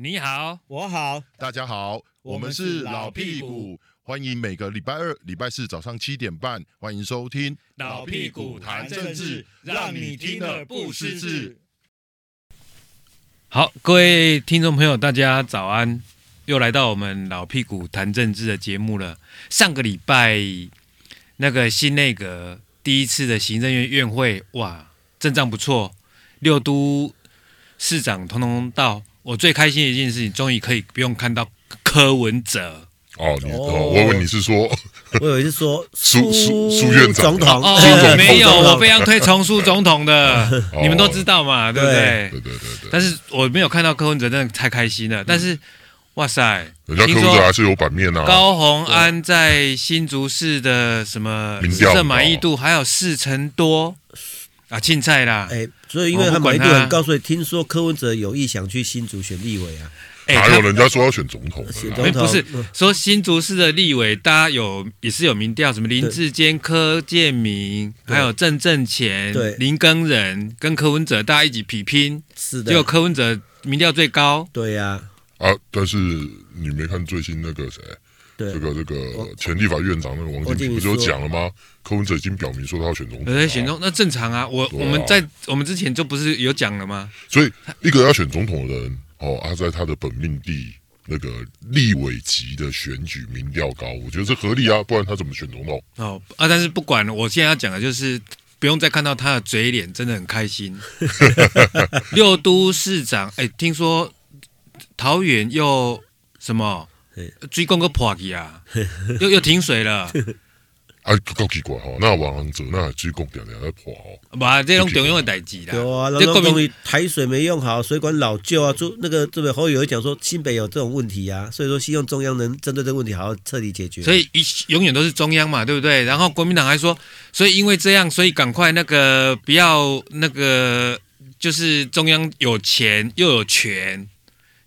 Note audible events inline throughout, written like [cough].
你好，我好，大家好，我们是老屁股，欢迎每个礼拜二、礼拜四早上七点半，欢迎收听老屁股谈政治，让你听得不失智。好，各位听众朋友，大家早安，又来到我们老屁股谈政治的节目了。上个礼拜那个新内阁第一次的行政院院会，哇，阵仗不错，六都市长通通到。我最开心的一件事情，终于可以不用看到柯文哲哦。你哦，我以为你是说，[laughs] 我以为是说苏苏苏院长总统哦，统没有，我非常推崇苏总统的，你们都知道嘛，对不对？对对对对。但是我没有看到柯文哲，真的太开心了。但是，哇塞，人家柯文哲还是有版面啊。高虹安在新竹市的什么市政满意度还有四成多。啊，竞赛啦！哎，所以因为他满意度很高，所以听说柯文哲有意想去新竹选立委啊。还有人家说要选总统，选总统不是说新竹市的立委，大家有也是有民调，什么林志坚、柯建明，还有郑正前、林耕仁跟柯文哲，大家一起比拼，是的，结果柯文哲民调最高。对呀，啊，但是你没看最新那个谁？对这个这个前立法院长那个王金平不就讲了吗？柯文哲已经表明说他要选总统，对，选总那正常啊。我我们在我们之前就不是有讲了吗？[laughs] 所以一个要选总统的人哦，他在他的本命地那个立委级的选举民调高，我觉得这合理啊，不然他怎么选总统？哦啊，但是不管了，我现在要讲的就是不用再看到他的嘴脸，真的很开心。[laughs] 六都市长，哎，听说桃园又什么？水管个破去啊，[laughs] 又又停水了。啊，够奇怪哈！那往上走，那水管点点在破哦。把这种重要的代志啦。对啊，这关于台水没用好，水管老旧啊，就那个这边侯友宜讲说新北有这种问题啊，所以说希望中央能针对这个问题好好彻底解决。所以一永远都是中央嘛，对不对？然后国民党还说，所以因为这样，所以赶快那个不要那个，就是中央有钱又有权。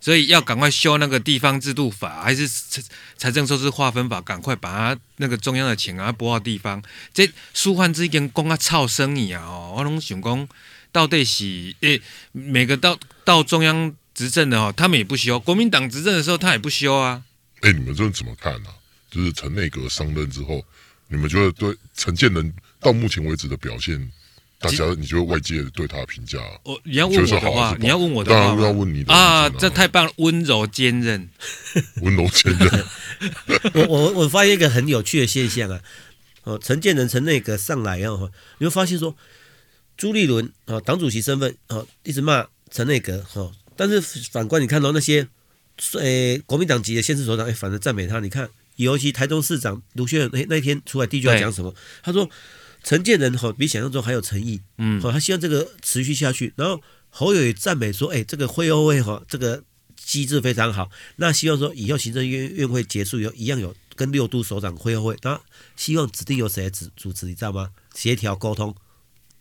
所以要赶快修那个地方制度法，还是财财政收支划分法？赶快把它那个中央的钱啊拨到地方。这舒缓之间讲啊操生意啊！哦，我拢想讲，到底是诶、每个到到中央执政的哦，他们也不修。国民党执政的时候，他也不修啊。哎、欸，你们这怎么看呢、啊？就是陈内阁上任之后，你们觉得对陈建仁到目前为止的表现？大家，你觉得外界对他的评价？我你要问我的话，你要问我的话，当然要问你的啊！这太棒了，温柔坚韧，温柔坚韧。[laughs] 我我我发现一个很有趣的现象啊！哦，陈建仁陈内阁上来以后，你会发现说，朱立伦啊，党主席身份啊，一直骂陈内阁哈，但是反观你看到那些诶国民党籍的县市首长，哎，反而赞美他。你看，尤其台中市长卢秀燕那那天出来第一句话讲什么？他说。陈建人哈比想象中还有诚意，嗯，他希望这个持续下去。然后侯友也赞美说：“哎，这个会后会哈，这个机制非常好。那希望说以后行政院院会结束以后，一样有跟六都首长会后会。那希望指定由谁主主持，你知道吗？协调沟通，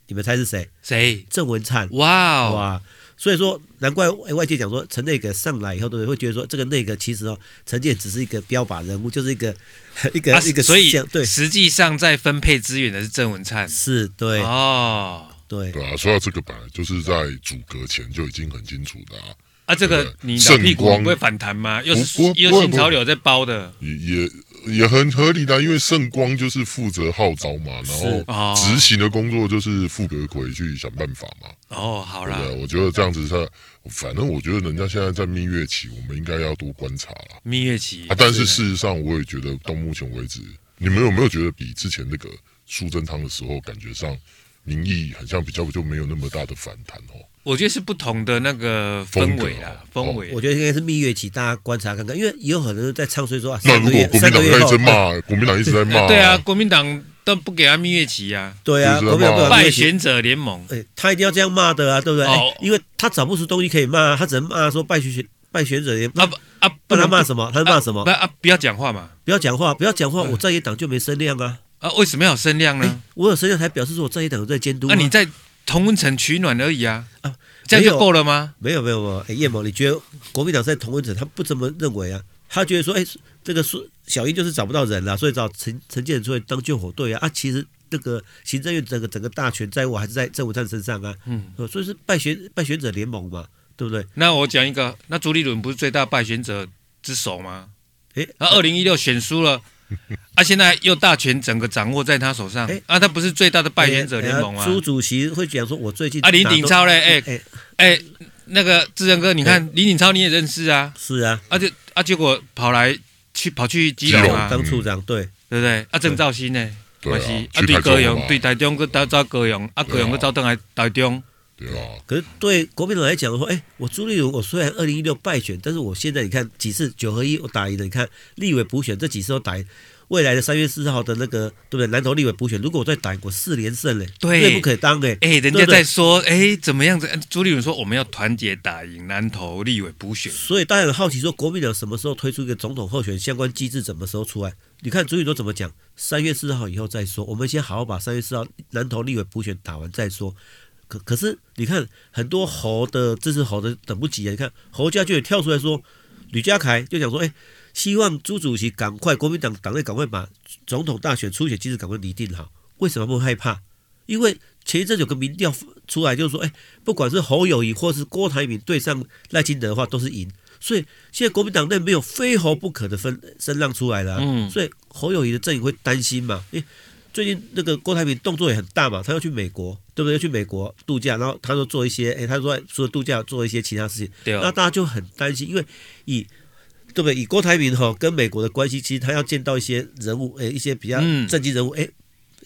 你们猜是谁？谁？郑文灿。哇哦，哇！所以说，难怪外界讲说陈内阁上来以后，都会觉得说这个内阁其实哦，陈建只是一个标靶人物，就是一个 [laughs] 一个、啊、一个。所以对，实际上在分配资源的是郑文灿。是，对。哦，对。对啊，说到这个本来就是在组阁前就已经很清楚的啊。啊，这个你的屁股不会反弹吗？又是又是新潮流在包的。也也。也很合理的，因为圣光就是负责号召嘛，然后执行的工作就是傅格魁去想办法嘛。哦，好了，我觉得这样子是，反正我觉得人家现在在蜜月期，我们应该要多观察了。蜜月期啊，但是事实上，我也觉得到目前为止，你们有没有觉得比之前那个苏贞昌的时候，感觉上民意好像比较就没有那么大的反弹哦？我觉得是不同的那个氛围啊，氛围。我觉得应该是蜜月期，大家观察看看，因为也有很多人在唱衰说啊。那如果国民党一直骂，国民党一直在骂，对啊，国民党都不给他蜜月期啊。对啊，国民党败选者联盟，哎，他一定要这样骂的啊，对不对？因为他找不出东西可以骂，他只能骂说败选败选者联盟。啊啊，不然他骂什么？他骂什么？啊，不要讲话嘛，不要讲话，不要讲话，我在野党就没声量啊。啊，为什么要有声量呢？我有声量才表示说我在野党有在监督。那你在同温层取暖而已啊。啊。这样就够了吗？没有没有没有，哎，叶某，你觉得国民党在同温层，他不这么认为啊？他觉得说，哎，这个是小英就是找不到人了，所以找陈陈建仁出来当救火队啊。啊，其实这个行政院整个整个大权在握还是在郑文灿身上啊。嗯，所以是败选败选者联盟嘛。对不对？那我讲一个，那朱立伦不是最大败选者之首吗？诶，那二零一六选输了，[laughs] 啊，现在又大权整个掌握在他手上，啊，他不是最大的败选者联盟吗？朱主席会讲说，我最近啊，林鼎超嘞，哎哎哎，那个志仁哥，你看林鼎超你也认识啊？是啊，而且啊，结果跑来去跑去基隆啊，当处长，对对不对？啊，郑肇兴呢？关系啊，对高雄，对台中，佮招高雄，啊，高雄佮招登来台中。对啊。可是对国民党来讲的话，哎，我朱立伦，我虽然二零一六败选，但是我现在你看几次九合一我打赢了，你看立委补选这几次都打赢，未来的三月四号的那个对不对？南投立委补选，如果我再打赢，我四连胜嘞，对，不可当哎。哎，人家在说，哎，怎么样子？朱立伦说，我们要团结打赢南投立委补选。所以大家很好奇说，国民党什么时候推出一个总统候选相关机制？什么时候出来？你看朱立伦怎么讲？三月四号以后再说，我们先好好把三月四号南投立委补选打完再说。可可是你看很多猴的支持侯的等不及啊！你看侯家俊也跳出来说，吕家凯就讲说，哎，希望朱主席赶快国民党党内赶快把总统大选初选机制赶快拟定好。为什么不害怕？因为前一阵有个民调出来，就是说，哎，不管是侯友谊或是郭台铭对上赖清德的话，都是赢。所以现在国民党内没有非侯不可的分声浪出来了，嗯，所以侯友谊的阵营会担心嘛？诶，最近那个郭台铭动作也很大嘛，他要去美国，对不对？要去美国度假，然后他说做一些，哎，他说除了度假做一些其他事情，对，那大家就很担心，因为以对不对？以郭台铭哈跟美国的关系，其实他要见到一些人物，哎，一些比较政经人物，诶，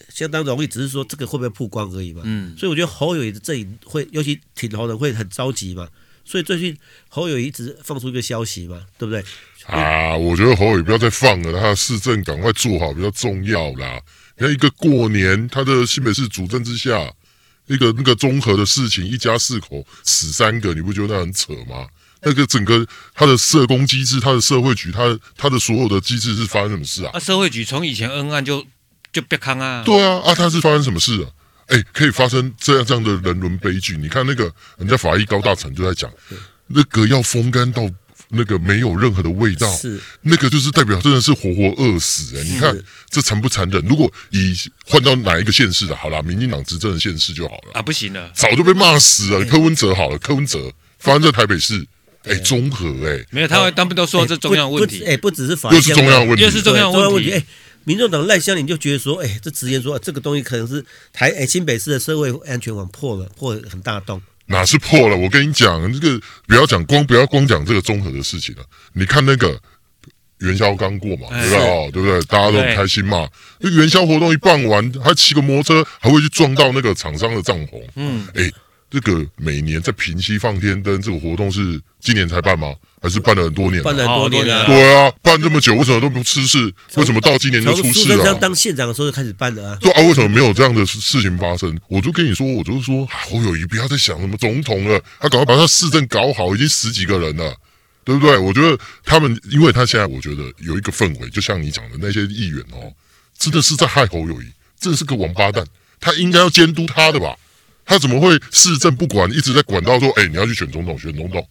相当容易，只是说这个会不会曝光而已嘛，嗯，所以我觉得侯友宜的阵营会，尤其挺侯的会很着急嘛。所以最近侯友宜一直放出一个消息嘛，对不对？啊，我觉得侯友宜不要再放了，他的市政赶快做好比较重要啦。你看一个过年，他的新北市主政之下，一个那个综合的事情，一家四口死三个，你不觉得那很扯吗？那个整个他的社工机制，他的社会局，他他的所有的机制是发生什么事啊？啊，社会局从以前恩案就就别康啊。对啊，啊，他是发生什么事啊？哎，可以发生这样这样的人伦悲剧。你看那个人家法医高大成就在讲，那个要风干到那个没有任何的味道，是那个就是代表真的是活活饿死。哎，你看这残不残忍？如果以换到哪一个县市的，好啦，民进党执政的县市就好了啊，不行了，早就被骂死了。柯文哲好了，柯文哲发生在台北市，哎，综合哎，没有，他会当兵都说这重要问题，哎，不只是法又是中央问题，又是重要问题，哎。民众党赖香伶就觉得说，哎，这直言说这个东西可能是台哎新北市的社会安全网破了，破了很大洞。哪是破了？我跟你讲，这个不要讲光，不要光讲这个综合的事情了。你看那个元宵刚过嘛，对不对？哦，对不对？大家都很开心嘛。那元宵活动一办完，还骑个摩托车，还会去撞到那个厂商的帐篷。嗯，哎。这个每年在平溪放天灯这个活动是今年才办吗？还是办了很多年？办了很多年了。对啊，办这么久，为什么都不出事？为什么到今年就出事了？当县长的时候就开始办了啊。对啊，为什么没有这样的事情发生？我就跟你说，我就是说，侯友谊不要再想什么总统了，他赶快把他市政搞好，已经十几个人了，对不对？我觉得他们，因为他现在我觉得有一个氛围，就像你讲的那些议员哦，真的是在害侯友谊，真的是个王八蛋，他应该要监督他的吧。他怎么会市政不管，一直在管到说，哎，你要去选总统，选总统，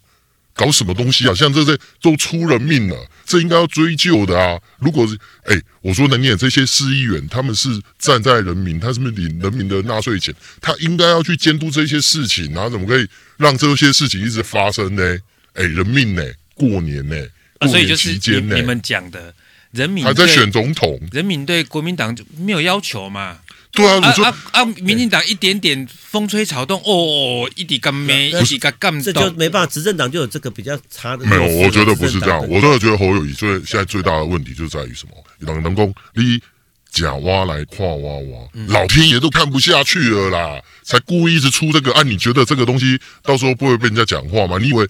搞什么东西啊？像这些都出人命了，这应该要追究的啊！如果是，哎，我说难听点，这些市议员他们是站在人民，他是不是领人民的纳税钱？他应该要去监督这些事情，然后怎么可以让这些事情一直发生呢？哎，人命呢？过年呢？过年期间呢？你们讲的人民还在选总统，人民对国民党就没有要求嘛？对啊，你说啊啊！民进党一点点风吹草动，哦，一滴干没，一滴干干这就没办法。执政党就有这个比较差的。没有，我觉得不是这样。我真的觉得侯友谊最现在最大的问题就在于什么？能能够你假挖来跨挖挖，老天爷都看不下去了啦，才故意一直出这个。啊，你觉得这个东西到时候不会被人家讲话吗？你以为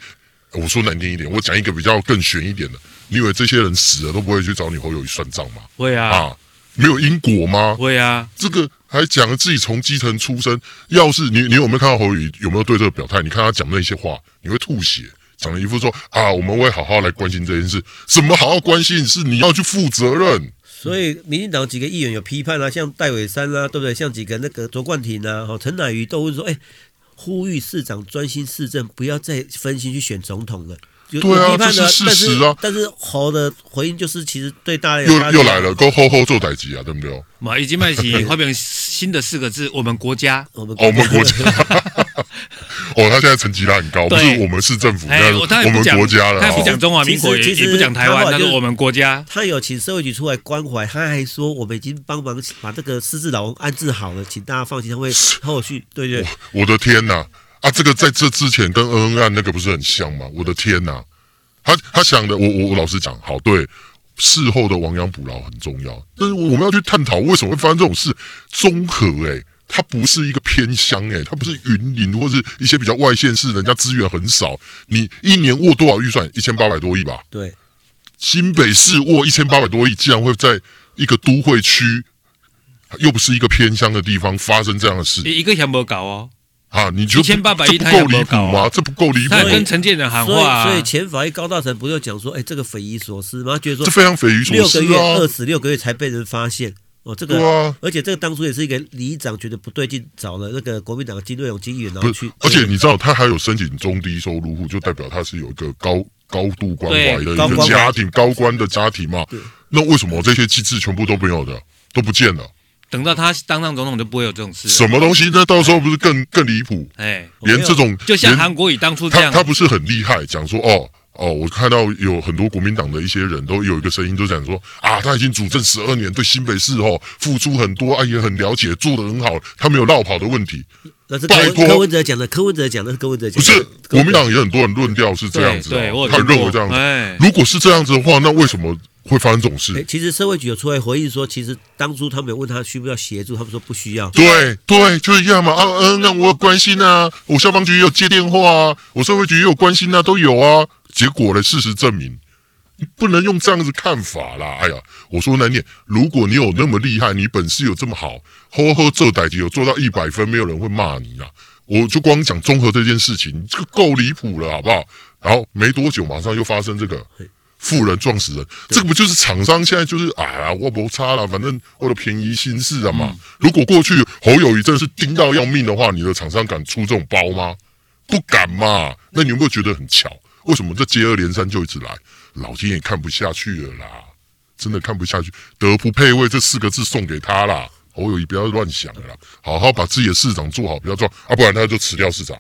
我说难听一点，我讲一个比较更悬一点的，你以为这些人死了都不会去找你侯友谊算账吗？会啊。啊没有因果吗？会啊，这个还讲了自己从基层出身。要是你，你有没有看到侯宇有没有对这个表态？你看他讲那些话，你会吐血。讲了一副说啊，我们会好好来关心这件事。什么好好关心？是你要去负责任。所以，民进党几个议员有批判啊，像戴伟山啊，对不对？像几个那个卓冠廷啊，哈，陈乃瑜都会说，哎，呼吁市长专心市政，不要再分心去选总统了。对啊，这是事实啊。但是侯的回应就是，其实对大家又又来了，够吼吼做代级啊，对不对？马已经迈起后面新的四个字，我们国家，我 [laughs] 们我们国家，哦，[laughs] 他现在成绩他很高，不是我们市政府，那是我们国家了。他不讲中华民国，也也不讲台湾，他说我们国家。他有请社会局出来关怀，他还说我们已经帮忙把这个失智老翁安置好了，请大家放心，他会后续。对对，我的天呐！啊，这个在这之前跟恩恩案那个不是很像吗？我的天呐！他他想的，我我我老实讲，好对，事后的亡羊补牢很重要，但是我们要去探讨为什么会发生这种事。综合诶，它不是一个偏乡诶，它不是云林或是一些比较外县市，人家资源很少。你一年握多少预算？一千八百多亿吧。对，新北市握一千八百多亿，竟然会在一个都会区，又不是一个偏乡的地方发生这样的事，一个钱没搞哦。啊，你觉得一千八百亿，这不够离谱吗？这不够离谱。他跟陈建仁喊话、啊，所以前法医高大成不就讲说，哎，这个匪夷所思吗？觉得说这非常匪夷所思、啊。六个月饿死六个月才被人发现，哦，这个，啊、而且这个当初也是一个里长觉得不对劲，找了那个国民党的金瑞勇金议员，然后去。而且你知道，他还有申请中低收入户，就代表他是有一个高高度关怀的一个家庭，高官的家庭嘛。那为什么这些机制全部都没有的，都不见了？等到他当上总统，就不会有这种事。什么东西？那到时候不是更更离谱？哎，连这种就像韩国瑜当初这样，他他不是很厉害，讲说哦哦，我看到有很多国民党的一些人都有一个声音，就讲说啊，他已经主政十二年，对新北市哦付出很多，啊也很了解，做得很好，他没有绕跑的问题。那是拜托柯文哲讲的，柯文哲讲的是柯文哲讲的，不是国民党也很多人论调是这样子，对，他认为这样子。如果是这样子的话，那为什么？会发生这种事？欸、其实社会局有出来回应说，其实当初他们有问他需不需要协助，他们说不需要。对对，就是一样嘛。啊嗯，那我有关心啊，我消防局也有接电话啊，我社会局也有关心啊，都有啊。结果呢，事实证明，不能用这样子看法啦。哎呀，我说难听，如果你有那么厉害，你本事有这么好，呵呵，这代志有做到一百分，没有人会骂你啊。我就光讲综合这件事情，这个够离谱了，好不好？然后没多久，马上又发生这个。富人撞死人，这个不就是厂商现在就是啊，我不差了，反正为了便宜心事啊嘛。嗯、如果过去侯友谊真的是盯到要命的话，你的厂商敢出这种包吗？不敢嘛。那你有没有觉得很巧？为什么这接二连三就一直来？老天爷看不下去了啦，真的看不下去。德不配位这四个字送给他啦。侯友谊不要乱想了啦，好好把自己的市长做好，不要撞啊，不然他就辞掉市长。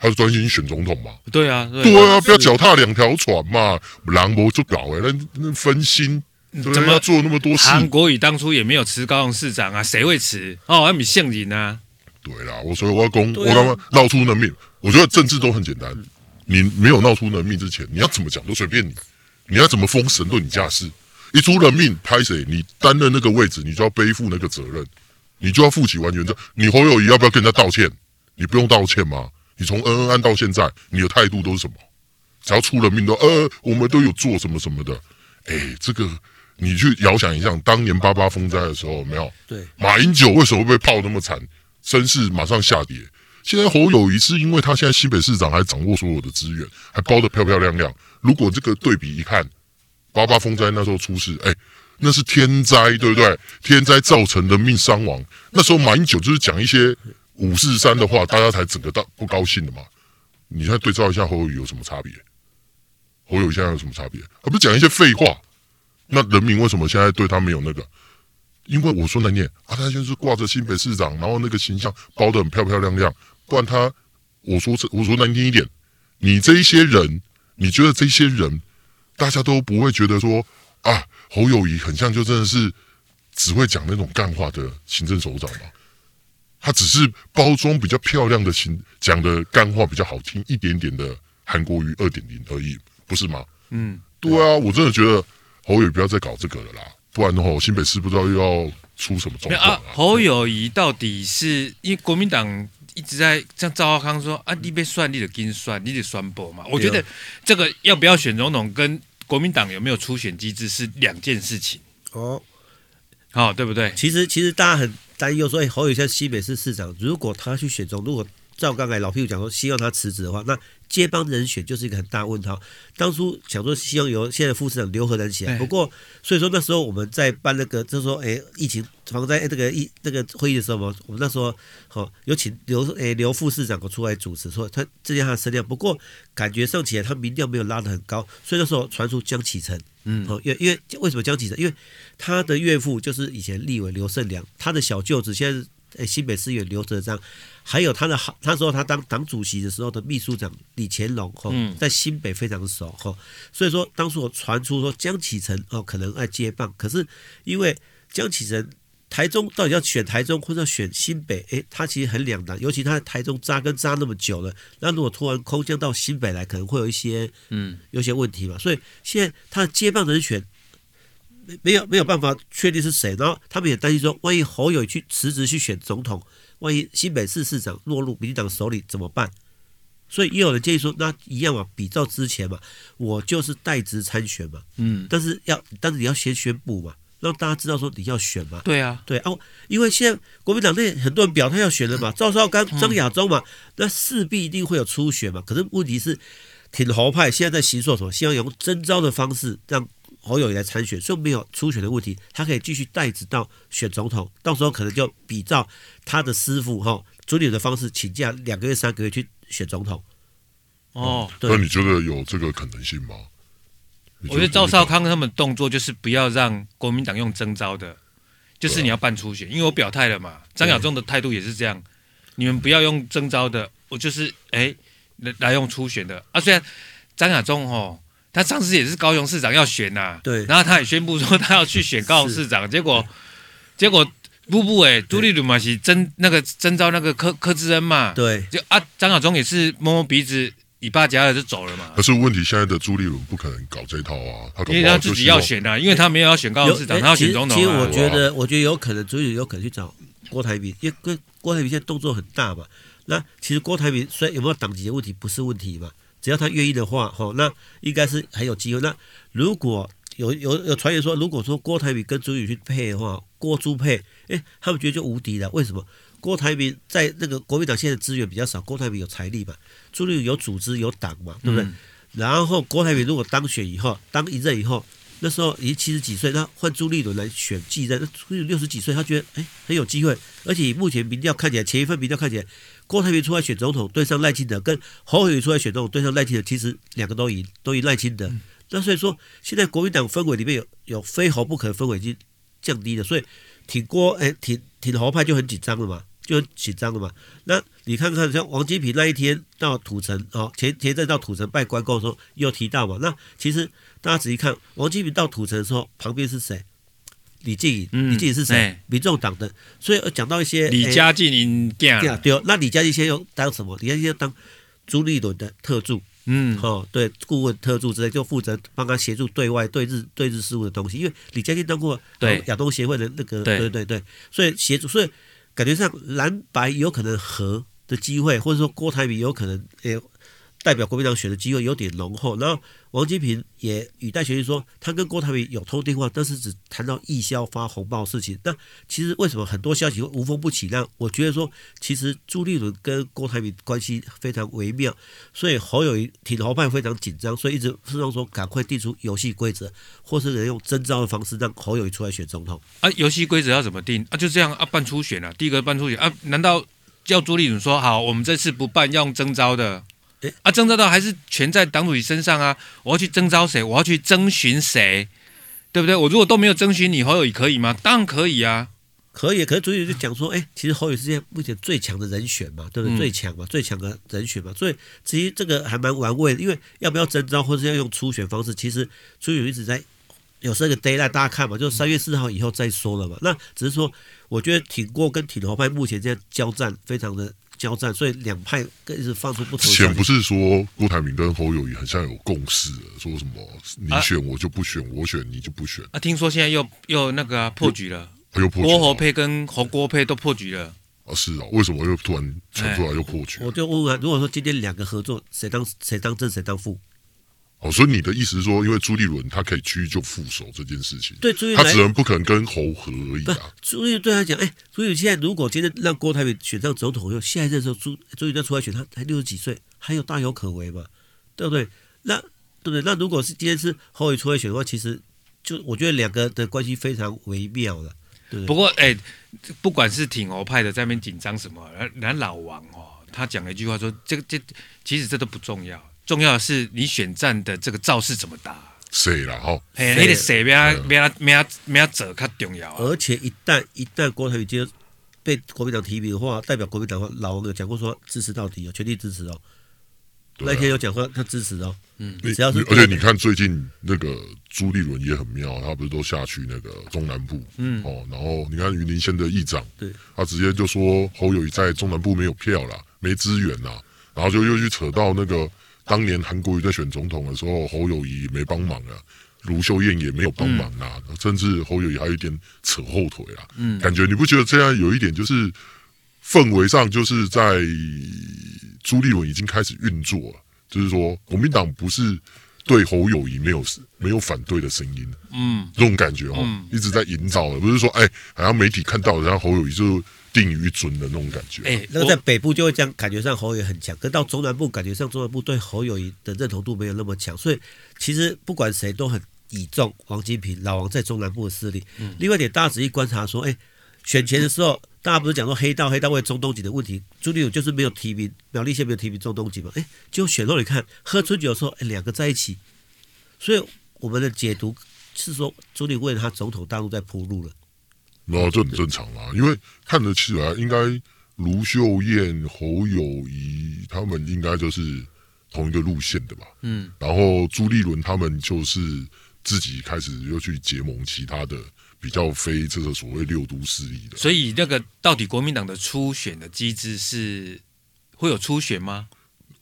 他是专心选总统嘛？对啊，对啊，对啊，不要脚踏两条船嘛，狼狈就搞哎，那那分心，怎么要做那么多事？韩国瑜当初也没有辞高雄市长啊，谁会辞？哦，要比现人啊。对啦，我所以我要攻，我刚刚闹出人命。我觉得政治都很简单，你没有闹出人命之前，你要怎么讲都随便你，你要怎么封神论你家事。一出人命，拍谁？你担任那个位置，你就要背负那个责任，你就要负起完全责。你侯友谊要不要跟人家道歉？你不用道歉吗？你从恩恩案到现在，你的态度都是什么？只要出了命都呃，我们都有做什么什么的。哎，这个你去遥想一下，当年八八风灾的时候，有没有？对，马英九为什么被泡那么惨？身世马上下跌。现在侯友谊是因为他现在新北市长还掌握所有的资源，还包得漂漂亮亮。如果这个对比一看，八八风灾那时候出事，哎，那是天灾，对不对？天灾造成的命伤亡。那时候马英九就是讲一些。五四三的话，大家才整个大不高兴的嘛。你现在对照一下侯友谊有什么差别？侯友谊现在有什么差别？他不讲一些废话？那人民为什么现在对他没有那个？因为我说难听啊，他就是挂着新北市长，然后那个形象包得很漂漂亮亮。不然他，我说这我说难听一点，你这一些人，你觉得这些人，大家都不会觉得说啊，侯友谊很像就真的是只会讲那种干话的行政首长吗？他只是包装比较漂亮的情，讲的干话比较好听一点点的韩国语二点零而已，不是吗？嗯，对啊，我真的觉得侯友宜不要再搞这个了啦，不然的话，新北市不知道又要出什么状况啊，啊。侯友谊到底是因为国民党一直在像赵浩康说啊，你被算，你得跟算，你得算博嘛。我觉得这个要不要选总统跟国民党有没有初选机制是两件事情哦。好，对不对？其实其实大家很。担忧说：“哎，侯友宜现在新北市市长，如果他去选中，如果照刚才老屁股讲说，希望他辞职的话，那接班人选就是一个很大问号。当初想说希望由现在副市长刘和南起来，不过所以说那时候我们在办那个，就是说，哎，疫情防灾这个疫那个会议的时候嘛，我们那时候好有请刘哎刘副市长出来主持，说他增加他的声量，不过感觉上起来他民调没有拉得很高，所以那时候传出江启臣。”嗯，哦，因因为为什么江启臣？因为他的岳父就是以前立委刘胜良，他的小舅子现在哎新北市议员刘哲章，还有他的好，他说他当党主席的时候的秘书长李乾隆哈，在新北非常熟哈，所以说当初我传出说江启臣哦可能爱接棒，可是因为江启臣。台中到底要选台中或者要选新北？诶，他其实很两难，尤其他在台中扎根扎那么久了，那如果突然空降到新北来，可能会有一些嗯，有些问题嘛。所以现在他的接棒人选没没有没有办法确定是谁，然后他们也担心说，万一侯友宜去辞职去选总统，万一新北市市长落入民进党手里怎么办？所以也有人建议说，那一样嘛，比照之前嘛，我就是代职参选嘛，嗯，但是要但是你要先宣布嘛。让大家知道说你要选嘛？对啊，对哦，因为现在国民党内很多人表态要选了嘛，赵少康、张亚中嘛，那势必一定会有初选嘛。可是问题是，挺侯派现在在行说什么？希望用征召的方式让侯友宜来参选，所以没有初选的问题，他可以继续带职到选总统，到时候可能就比照他的师傅哈朱立伦的方式，请假两个月、三个月去选总统。哦，那你觉得有这个可能性吗？我觉得赵少康他们动作就是不要让国民党用征召的，就是你要办初选，因为我表态了嘛。张亚中的态度也是这样，你们不要用征召的，我就是哎来来用初选的啊。虽然张亚中哦，他上次也是高雄市长要选呐，对，然后他也宣布说他要去选高雄市长，结果结果不不哎，朱立伦嘛是征那个征召那个柯柯志恩嘛，对，就啊张亚中也是摸摸鼻子。尾巴夹了就走了嘛。可是问题，现在的朱立伦不可能搞这一套啊，他因为他自己要选啊，因为他没有要选高雄市长，他要选总统啊。其实我觉得，我觉得有可能朱立伦有可能去找郭台铭，因为郭台铭现在动作很大嘛。那其实郭台铭虽然有没有党籍的问题不是问题嘛，只要他愿意的话，哈，那应该是很有机会。那如果有有有传言说，如果说郭台铭跟朱立伦去配的话，郭朱配，哎，他们觉得就无敌了。为什么？郭台铭在那个国民党现在资源比较少，郭台铭有财力嘛，朱立伦有组织有党嘛，对不对？嗯、然后郭台铭如果当选以后，当一任以后，那时候已经七十几岁，那换朱立伦来选继任，那朱立伦六十几岁，他觉得哎很有机会，而且目前民调看起来，前一份民调看起来，郭台铭出来选总统对上赖清德，跟侯友宜出来选总统对上赖清德，其实两个都赢，都赢赖清德。嗯、那所以说，现在国民党氛围里面有有非侯不可的氛围已经降低了，所以挺郭哎挺挺侯派就很紧张了嘛。就很紧张了嘛？那你看看，像王金平那一天到土城哦，前前阵到土城拜关公的时候，又提到嘛。那其实大家仔细看，王金平到土城的时候，旁边是谁？李静颖，嗯、李静颖是谁？欸、民众党的。所以讲到一些李家进因对，对那李家进先用当什么？李家进当朱立伦的特助，嗯，哦，对，顾问特助之类，就负责帮他协助对外对日对日事务的东西。因为李家进当过对亚东协会的那个，对对对对，所以协助，所以。感觉上蓝白有可能和的机会，或者说郭台铭有可能哎、代表国民党选的机会有点浓厚。然后王金平也语带学语说，他跟郭台铭有通电话，但是只谈到义消发红包事情。那其实为什么很多消息会无风不起浪？我觉得说，其实朱立伦跟郭台铭关系非常微妙，所以侯友谊挺侯派非常紧张，所以一直希望说赶快定出游戏规则，或是能用征召的方式让侯友谊出来选总统。啊，游戏规则要怎么定啊？就这样啊，办初选啊，第一个办初选啊，难道叫朱立伦说好，我们这次不办，要用征召的？诶啊，征召到还是全在党主席身上啊！我要去征召谁？我要去征询谁？对不对？我如果都没有征询你，侯友宜可以吗？当然可以啊，可以。可是主席就讲说，哎，其实侯友宜是现在目前最强的人选嘛，对不对？嗯、最强嘛，最强的人选嘛。所以其实这个还蛮玩味的，因为要不要征召，或是要用初选方式，其实朱立伦一直在有这个 deadline，大家看嘛，就三月四号以后再说了嘛。那只是说，我觉得挺过跟挺侯派目前这样交战非常的。交战，所以两派更是放出不同。前不是说郭台铭跟侯友谊很像有共识，说什么你选我就不选，啊、我选你就不选。啊，听说现在又又那个、啊、破局了，又破局。郭侯配跟侯郭配都破局了。啊，是啊，为什么又突然传出来又破局？我就问问，如果说今天两个合作，谁当谁当正，谁当副？哦，所以你的意思是说，因为朱立伦他可以屈就副手这件事情，对，朱立伦他只能不可能跟侯合而已啊。朱立伦对他讲，哎、欸，所以现在如果今天让郭台铭选上总统，又下一任的时候朱朱立伦出来选，他才六十几岁，还有大有可为嘛，对不对？那对不对？那如果是今天是侯友出来选的话，其实就我觉得两个的关系非常微妙了。对，对，不过哎、欸，不管是挺侯派的在那边紧张什么，人老王哦，他讲了一句话说，这个这其实这都不重要。重要的是你选战的这个造势怎么打？谁了哈？哎，你的谁？别别别别别走，较重要。而且一旦一旦郭台铭接被国民党提名的话，代表国民党的话，老王有讲过说支持到底哦，全力支持哦。啊、那天有讲说他支持哦，嗯，只要是而且你看最近那个朱立伦也很妙，他不是都下去那个中南部，嗯哦，然后你看云林县的议长，对，他直接就说侯友谊在中南部没有票啦，没资源啦，然后就又去扯到那个当年韩国瑜在选总统的时候，侯友谊没帮忙啊，卢秀燕也没有帮忙啊，嗯、甚至侯友谊还有一点扯后腿啊，嗯，感觉你不觉得这样有一点就是氛围上就是在。朱立伦已经开始运作了，就是说国民党不是对侯友谊没有没有反对的声音，嗯，这种感觉哦，嗯、一直在营造的，不是说哎，好像媒体看到，然后侯友谊就定于一尊的那种感觉。哎，那个在北部就会这样，感觉上侯友宜很强，可到中南部，感觉上中南部对侯友宜的认同度没有那么强，所以其实不管谁都很倚重王金平老王在中南部的势力。嗯、另外一点，大家仔细观察说，哎，选前的时候。大家不是讲说黑道黑道为中东锦的问题，朱立勇就是没有提名苗栗县没有提名中东锦嘛？哎，就选后你看喝春酒的时候，哎，两个在一起，所以我们的解读是说朱立伦为了他总统大陆在铺路了。那这很正常啦，因为看得起来应该卢秀燕、侯友谊他们应该就是同一个路线的吧？嗯，然后朱立伦他们就是自己开始又去结盟其他的。比较非这个所谓六都势力的，所以那个到底国民党的初选的机制是会有初选吗？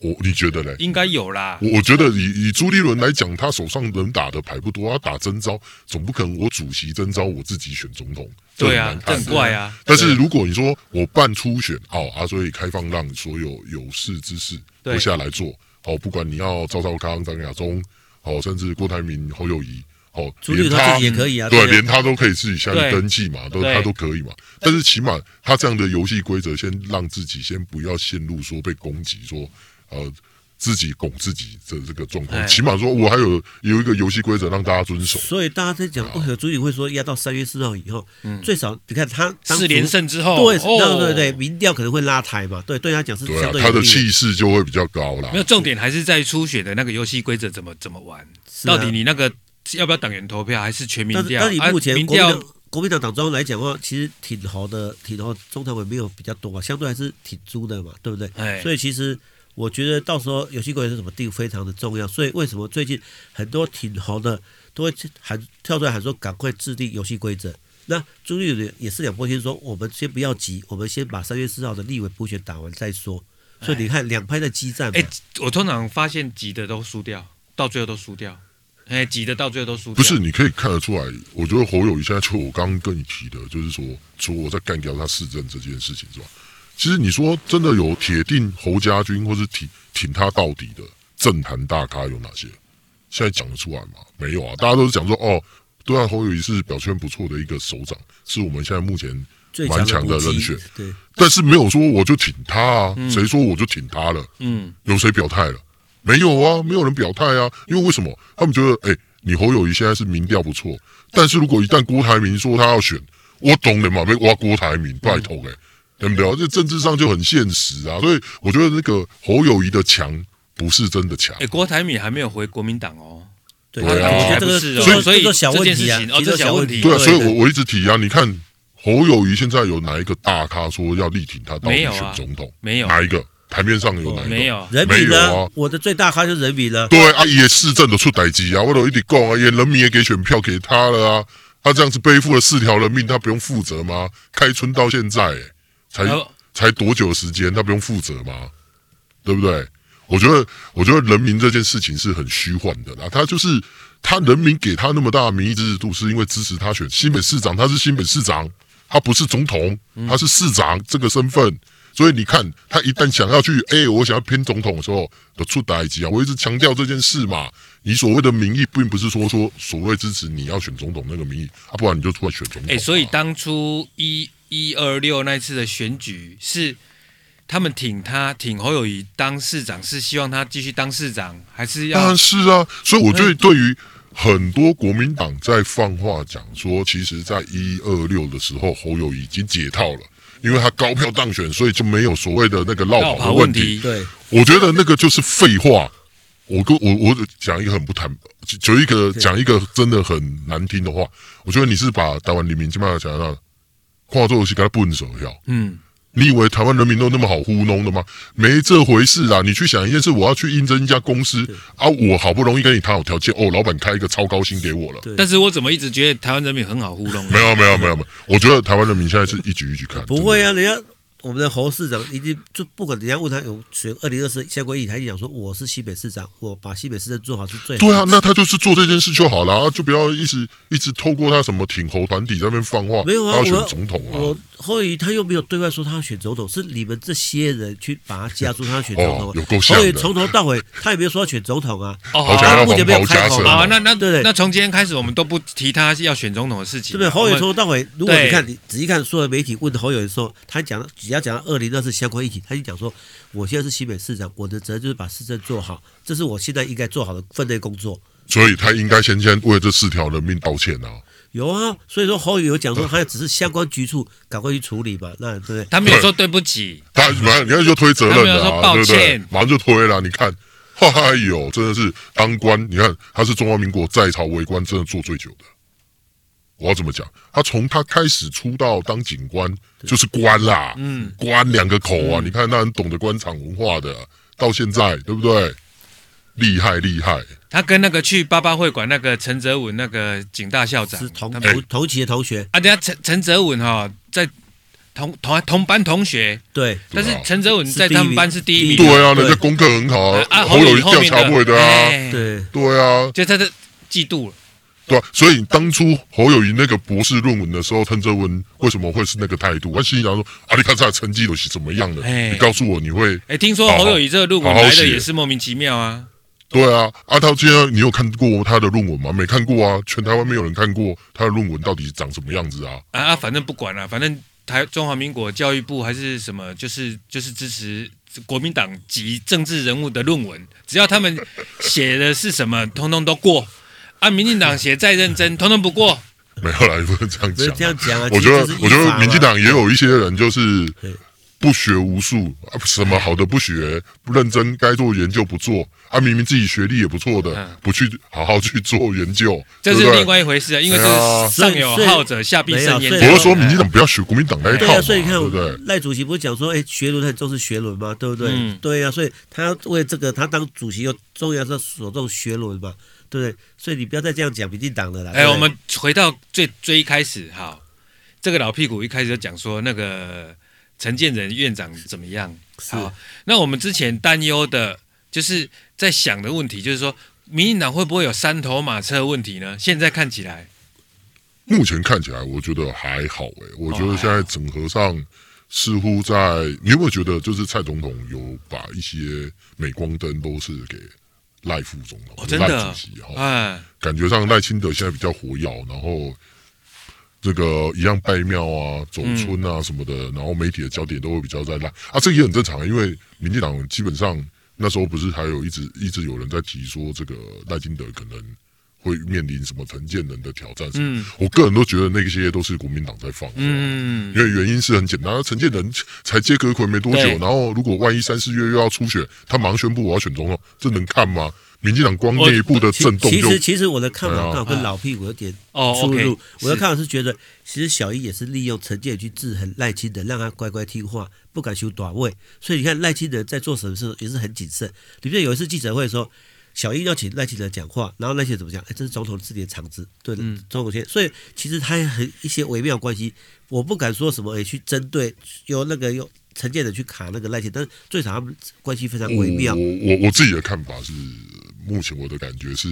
我你觉得嘞？应该有啦。我我觉得以以朱立伦来讲，他手上能打的牌不多，他打征招，总不可能我主席征招我自己选总统，对啊，很怪啊。但是如果你说我办初选，哦啊，所以开放让所有有识之士都下来做，哦，不管你要赵少康、张亚中，哦，甚至郭台铭、侯友宜。哦，连他也可以啊，对，连他都可以自己下去登记嘛，都他都可以嘛。但是起码他这样的游戏规则，先让自己先不要陷入说被攻击，说呃自己拱自己的这个状况。起码说我还有有一个游戏规则让大家遵守。所以大家在讲，为何朱立会说压到三月四号以后，最少你看他四连胜之后，对，对对对，民调可能会拉抬嘛。对，对他讲是相对他的气势就会比较高啦。没有重点还是在初选的那个游戏规则怎么怎么玩，到底你那个。要不要党员投票，还是全民调？但是，但你目前国民党、啊、国民党党中央来讲的话，其实挺侯的，挺侯中常委没有比较多啊，相对还是挺猪的嘛，对不对？哎，所以其实我觉得到时候游戏规则是怎么定非常的重要。所以为什么最近很多挺红的都会喊跳出来喊说赶快制定游戏规则？那朱立伦也是两波先说，我们先不要急，我们先把三月四号的立委补选打完再说。所以你看两派在激战。哎，我通常发现急的都输掉，到最后都输掉。哎，急的到最后都输。不是，你可以看得出来。我觉得侯友谊现在就我刚刚跟你提的，就是说，说我在干掉他市政这件事情，是吧？其实你说真的有铁定侯家军或是挺挺他到底的政坛大咖有哪些？现在讲得出来吗？没有啊，大家都是讲说，哦，对啊，侯友谊是表现不错的一个首长，是我们现在目前蛮强的人选。对，但是没有说我就挺他啊，嗯、谁说我就挺他了？嗯，有谁表态了？没有啊，没有人表态啊，因为为什么？他们觉得，哎，你侯友谊现在是民调不错，但是如果一旦郭台铭说他要选，我懂的嘛，没挖郭台铭，拜托哎，对不对？这政治上就很现实啊，所以我觉得那个侯友谊的强不是真的强。哎，郭台铭还没有回国民党哦，对啊，我觉得这个所以所以这小问题啊，哦，这小问题，对啊，所以我我一直提啊，你看侯友谊现在有哪一个大咖说要力挺他到底选总统？没有，哪一个？台面上有哪一个？没有，人民呢？啊、我的最大咖就是人民了。对啊，也市政的出代志啊，我都一直讲啊，也人民也给选票给他了啊，他这样子背负了四条人命，他不用负责吗？开春到现在，才才多久时间，他不用负责吗？对不对？我觉得，我觉得人民这件事情是很虚幻的啦。他就是他人民给他那么大的民意支持度，是因为支持他选新北市长，他是新北市长，他不是总统，他是市长这个身份。所以你看，他一旦想要去，哎、欸，我想要拼总统的时候，的出打击啊！我一直强调这件事嘛。你所谓的民意，并不是说说所谓支持你要选总统那个民意啊，不然你就出来选总统。哎、欸，所以当初一一二六那次的选举，是他们挺他挺侯友谊当市长，是希望他继续当市长，还是要？当然是啊。所以我觉得，对于很多国民党在放话讲说，其实在一二六的时候，侯友谊已经解套了。因为他高票当选，所以就没有所谓的那个落跑的问题。对，我觉得那个就是废话。我跟我我讲一个很不谈，就一个讲一个真的很难听的话。我觉得你是把台湾黎明基本上讲到跨做游戏给他笨手要。嗯，你以为台湾人民都那么好糊弄的吗？没这回事啊！你去想一件事，我要去应征一家公司啊，我好不容易跟你谈好条件，哦，老板开一个超高薪给我了。但是我怎么一直觉得台湾人民很好糊弄？没有没有没有没有，我觉得台湾人民现在是一局一局看。不会啊，人家。我们的侯市长已经就不管人家问他有选二零二四相关议题，他就讲说我是西北市长，我把西北市政做好是最好。对啊，那他就是做这件事就好了，就不要一直一直透过他什么挺侯团体在那边放话，没有啊，他要选总统啊。我侯友宜他又没有对外说他要选总统，是你们这些人去把他加注他要选总统。哦、有够像的。侯友宜从头到尾他也没有说要选总统啊。哦，他目前没有开口。好，那那对对，那从今天开始我们都不提他要选总统的事情。对不对？侯友从头到尾，如果你看你仔细看所有媒体问侯友的时候，他讲只要讲到二零二四。相关议题，他就讲说，我现在是新北市长，我的责任就是把市政做好，这是我现在应该做好的分内工作。所以他应该先先为这四条人命道歉啊。有啊，所以说侯友有讲说，他只是相关局处赶快去处理嘛，那对不对？他没有说对不起，他马上你看就推责任了，啊，说抱歉，对不对？马上就推了。你看，哎呦，真的是当官，你看他是中华民国在朝为官，真的做最久的。我要怎么讲？他从他开始出道当警官就是官啦，嗯，官两个口啊！嗯、你看那很懂得官场文化的，到现在对不对？厉害厉害！他跟那个去八八会馆那个陈泽文那个警大校长是同们同同期的同学。啊。等下陈陈泽文哈在同同同班同学，对，但是陈泽文在他们班是第一名，对啊，人家功课很好啊，侯友宜调查部的啊，对。对啊，就他的嫉妒了。对啊，所以当初侯友宜那个博士论文的时候，陈哲文为什么会是那个态度？他心里想说：“啊，你看他的成绩都是怎么样的？你告诉我，你会……哎，听说侯友宜这个论文来的也是莫名其妙啊。”对啊，阿涛，今天你有看过他的论文吗？没看过啊，全台湾没有人看过他的论文到底长什么样子啊？啊啊，反正不管了，反正台中华民国教育部还是什么，就是就是支持国民党及政治人物的论文，只要他们写的是什么，通通都过。啊！民进党写再认真，[laughs] 通通不过。没有啦，你不能这样讲。这样讲啊！我觉得，我觉得民进党也有一些人就是不学无术，什么好的不学，不认真，该做研究不做。啊，明明自己学历也不错的，不去好好去做研究，这是另外一回事啊。因为是上有好者，下必甚焉。我是说，民进党不要学国民党那一套。对啊，所以你看，对不对？赖主席不是讲说，哎，学伦很重视学伦吗？对不对？对呀，所以他要为这个，他当主席又重要是所重学伦嘛。对，所以你不要再这样讲民进党的了。哎，我们回到最最一开始哈，这个老屁股一开始就讲说那个陈建仁院长怎么样？好，那我们之前担忧的，就是在想的问题，就是说民进党会不会有三头马车问题呢？现在看起来，目前看起来我觉得还好哎，我觉得现在整合上似乎在，你有没有觉得就是蔡总统有把一些镁光灯都是给？赖副总了，真的，赖主席哈，感觉上赖清德现在比较活跃，然后这个一样拜庙啊、走村啊什么的，然后媒体的焦点都会比较在赖。啊，这个也很正常，因为民进党基本上那时候不是还有一直一直有人在提说这个赖清德可能。会面临什么陈建仁的挑战？嗯，我个人都觉得那些都是国民党在放。嗯，因为原因是很简单，陈建仁才接阁揆没多久，然后如果万一三四月又要出选，他马上宣布我要选总统，这能看吗？民进党光内部的震动，其实其实我的看法刚好跟老屁股有点出入。我的看法是觉得，其实小英也是利用陈建仁去制衡赖清德，让他乖乖听话，不敢修短位。所以你看赖清德在做什么事也是很谨慎。你比如有一次记者会的时候。小英要请赖清德讲话，然后赖清德怎么讲？哎，这是总统自己的场子，对，嗯、总统先。所以其实他也很一些微妙关系，我不敢说什么，也去针对由那个有陈建仁去卡那个赖清德，但是最少他们关系非常微妙。我我我自己的看法是，目前我的感觉是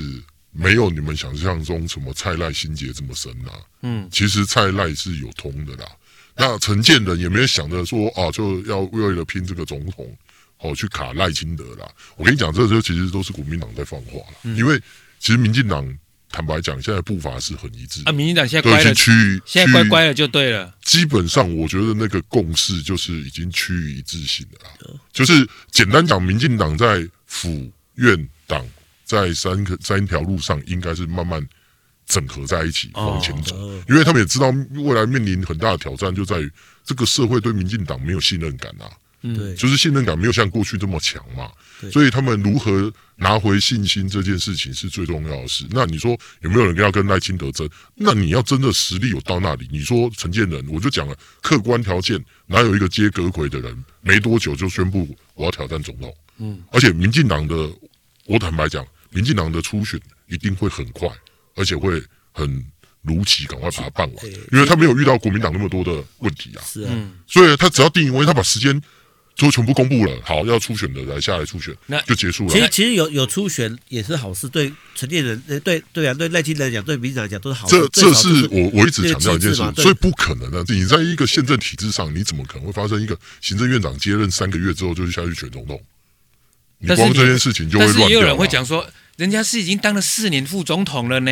没有你们想象中什么蔡赖心结这么深呐、啊。嗯，其实蔡赖是有通的啦。那陈建仁也没有想着说啊，就要为了拼这个总统。好，去卡赖清德啦！我跟你讲，这些其实都是国民党在放话了。嗯、因为其实民进党坦白讲，现在步伐是很一致啊。民进党现在乖了，趋于现在乖乖了就对了。基本上，我觉得那个共识就是已经趋于一致性的啦。嗯、就是简单讲，民进党在府院党在三个三条路上，应该是慢慢整合在一起往前走。哦、因为他们也知道未来面临很大的挑战，就在于这个社会对民进党没有信任感啊。对，就是信任感没有像过去这么强嘛。所以他们如何拿回信心这件事情是最重要的事。那你说有没有人要跟赖清德争？那你要真的实力有到那里，你说陈建仁，我就讲了，客观条件哪有一个接阁魁的人没多久就宣布我要挑战总统？嗯，而且民进党的，我坦白讲，民进党的初选一定会很快，而且会很。如期赶快把它办完，因为他没有遇到国民党那么多的问题啊。是啊，所以他只要定为，他把时间就全部公布了。好，要初选的来下来初选，那就结束了。其实其实有有初选也是好事，对陈建仁，对对啊，对赖清德来讲，对民进党来讲都是好事。这这是我我一直强调一件事，所以不可能的。你在一个宪政体制上，你怎么可能会发生一个行政院长接任三个月之后就下去选总统？你光这件事情就会乱掉。也有人会讲说，人家是已经当了四年副总统了呢。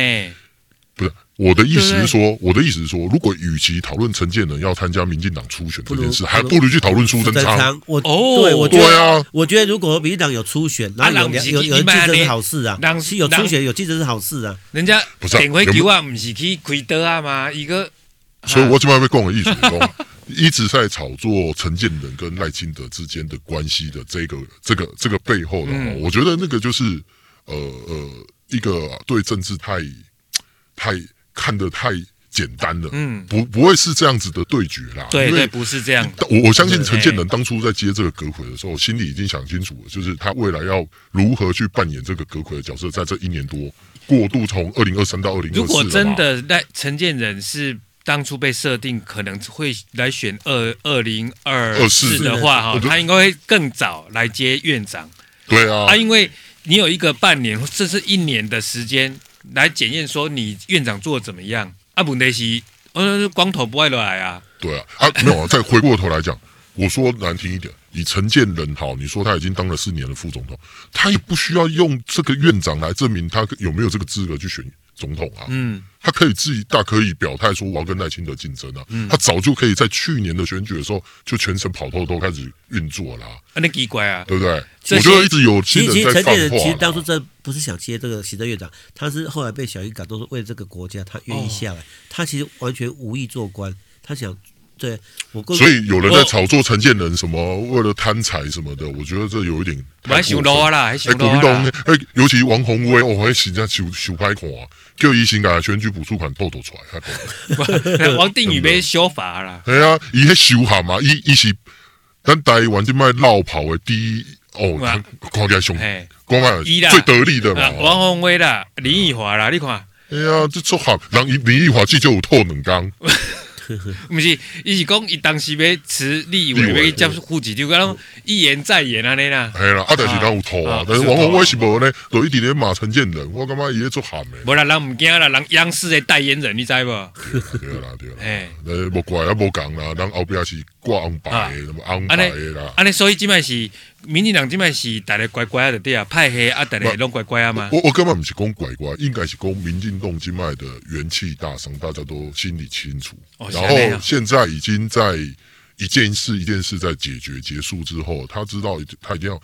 我的意思是说，我的意思是说，如果与其讨论陈建仁要参加民进党初选这件事，还不如去讨论苏贞昌。我哦，对，我觉得啊，我觉得如果民进党有初选，然后有有有竞争是好事啊，有初选有竞争是好事啊。人家点回球啊，不是去亏德啊吗？一个，所以我这边被讲的意思说，[laughs] 一直在炒作陈建仁跟赖清德之间的关系的这个这个这个背后的话，我觉得那个就是呃呃一个对政治太。太看得太简单了，嗯，不不会是这样子的对决啦，对对，不是这样。我我相信陈建仁当初在接这个阁揆的时候，心里已经想清楚了，就是他未来要如何去扮演这个阁揆的角色，在这一年多过渡从二零二三到二零二四。如果真的在陈建仁是当初被设定可能会来选二二零二四的话，哈，他应该会更早来接院长。对啊，啊，因为你有一个半年，甚至一年的时间。来检验说你院长做的怎么样？阿布内西，嗯，光头不爱来啊。对啊，啊没有啊。[laughs] 再回过头来讲，我说难听一点，以陈建仁好，你说他已经当了四年的副总统，他也不需要用这个院长来证明他有没有这个资格去选总统啊。嗯。他可以自己大可以表态说我要跟赖清德竞争啊，嗯、他早就可以在去年的选举的时候就全程跑透透开始运作了啊。那奇怪啊，对不对？我觉得一直有新人在放话。其实陈建仁其实当初这不是想接这个行政院长，他是后来被小英感动，是为了这个国家，他愿意下来。哦、他其实完全无意做官，他想。对，我所以有人在炒作陈建仁什么为了贪财什么的，我觉得这有一点太过分了。哎，国民党哎，尤其王宏威，我还实在受受歹看，叫伊先把选举补助款透透出来。[laughs] 王定宇被修法了。对啊，伊迄修法嘛，伊伊是咱台湾这卖落跑的第一哦，看起来凶，讲嘛最得力的嘛。王宏威啦，林奕华啦，你看。哎呀，这出好，让林奕华至少有透两工。[laughs] [laughs] 不是，伊是讲伊当时要辞立委，要接户籍，就讲一言再言安尼啦。系啦，啊，但是他有错啊，但是王鸿薇是无咧，就一直咧骂陈建仁，我感觉伊咧做咸的。无啦，人毋惊啦，人央视的代言人，你知无？对啦，对啦，哎，呃，[laughs] 无怪啊，无讲啦，人后壁是挂红牌的，什么红牌的啦。安尼，所以即摆是民进党，即摆是大家乖乖的对啊，派黑啊，大家拢乖乖啊嘛。我我根本不是讲乖乖，应该是讲民进党即摆的元气大伤，大家都心里清楚。然后现在已经在一件事一件事在解决结束之后，他知道他一定要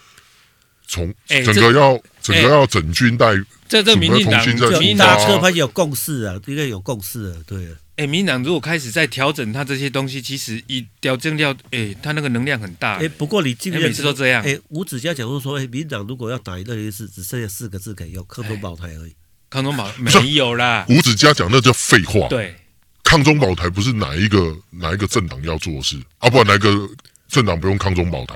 从整个要整个要整军带，这这民进党民进党车牌有共识啊，应该有共识啊，对啊。哎，民进党如果开始在调整他这些东西，其实一调整掉，哎，他那个能量很大。哎，不过你记不记得每次都这样？哎，吴子嘉讲过说，哎，民进党如果要打一个一次，只剩下四个字可以用，抗中保台而已。抗中保 [laughs] 没有啦。[laughs] 吴子嘉讲那叫废话。对。抗中保台不是哪一个哪一个政党要做的事啊？不然哪个政党不用抗中保台？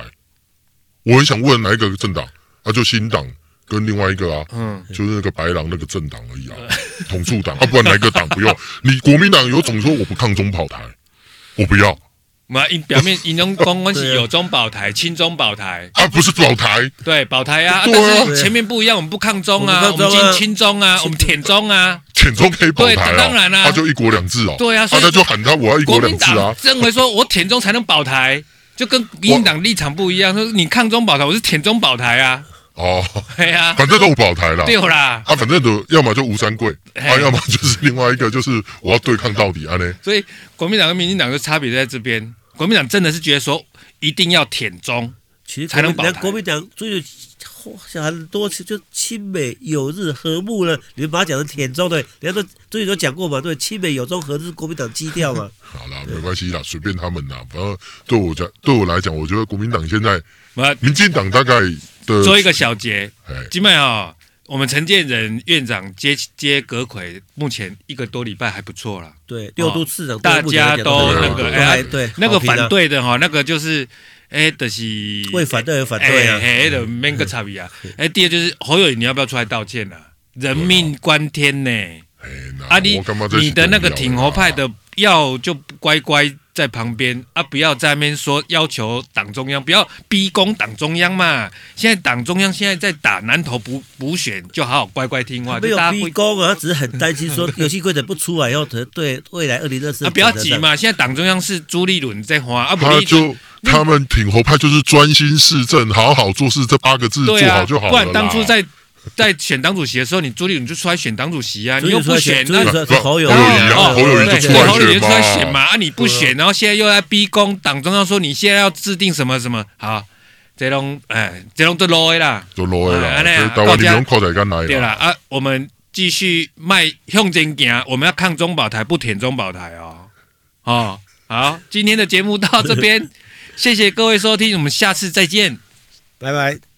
我很想问哪一个政党啊？就新党跟另外一个啊，嗯，就是那个白狼那个政党而已啊，[laughs] 统促党啊，不然哪一个党不用？[laughs] 你国民党有种说我不抗中保台，我不要。嘛，因表面因中公关是有中保台、[laughs] 亲中保台，啊，不是保台，对保台啊，但是前面不一样，我们不抗中啊，我们亲中啊，我们舔中啊，舔中可以保台啊，当然啦，他就一国两制哦，对啊，所以他就喊他我要一国两制啊，认为说我舔中才能保台，就跟民进党立场不一样，说你抗中保台，我是舔中保台啊。哦，[laughs] 对呀，反正都有保台了，对啦，啊，反正都要么就吴三桂，啊，要么就是另外一个，就是我要对抗到底啊呢。所以国民党跟民进党的差别在这边，国民党真的是觉得说一定要舔中，其实才能保台。国民党最想很多次，就亲美友日和睦了。你们把它讲成舔中对，人家都最近都讲过嘛，对，亲美友中和日是国民党基调嘛。[laughs] 好啦，没关系啦，随便他们啦。反正对我讲，对我来讲，我觉得国民党现在，民进党大概的做一个小结，哎，基本上我们陈建仁院长接接葛魁，目前一个多礼拜还不错了。对，六都市长大家都那个哎，对，那个反对的哈，那个就是。哎，就是为反对而反对啊！哎，就免个差别啊！哎，第二就是侯友宜，你要不要出来道歉啊？人命关天呢！哎，啊，你你的那个挺侯派的要就乖乖在旁边啊，不要在那边说要求党中央不要逼宫党中央嘛。现在党中央现在在打南投补补选，就好好乖乖听话。没有逼宫啊，他只是很担心说 [laughs] 游戏规则不出来，要对未来二零二四。啊，不要急嘛！现在党中央是朱立伦在花啊，不就。他们挺侯派就是专心市政，好好做事，这八个字做好就好了。不然当初在在选党主席的时候，你朱立伦就出来选党主席啊，你又不选，那侯友宜啊，侯友宜就出来选嘛，啊你不选，然后现在又在逼宫党中央说你现在要制定什么什么，好，这种哎，这种都 low 啦，都 low 啦，大家你们靠在干哪里？对了啊，我们继续卖向前行，我们要抗中保台，不舔中保台哦。哦，好，今天的节目到这边。[laughs] 谢谢各位收听，我们下次再见，拜拜。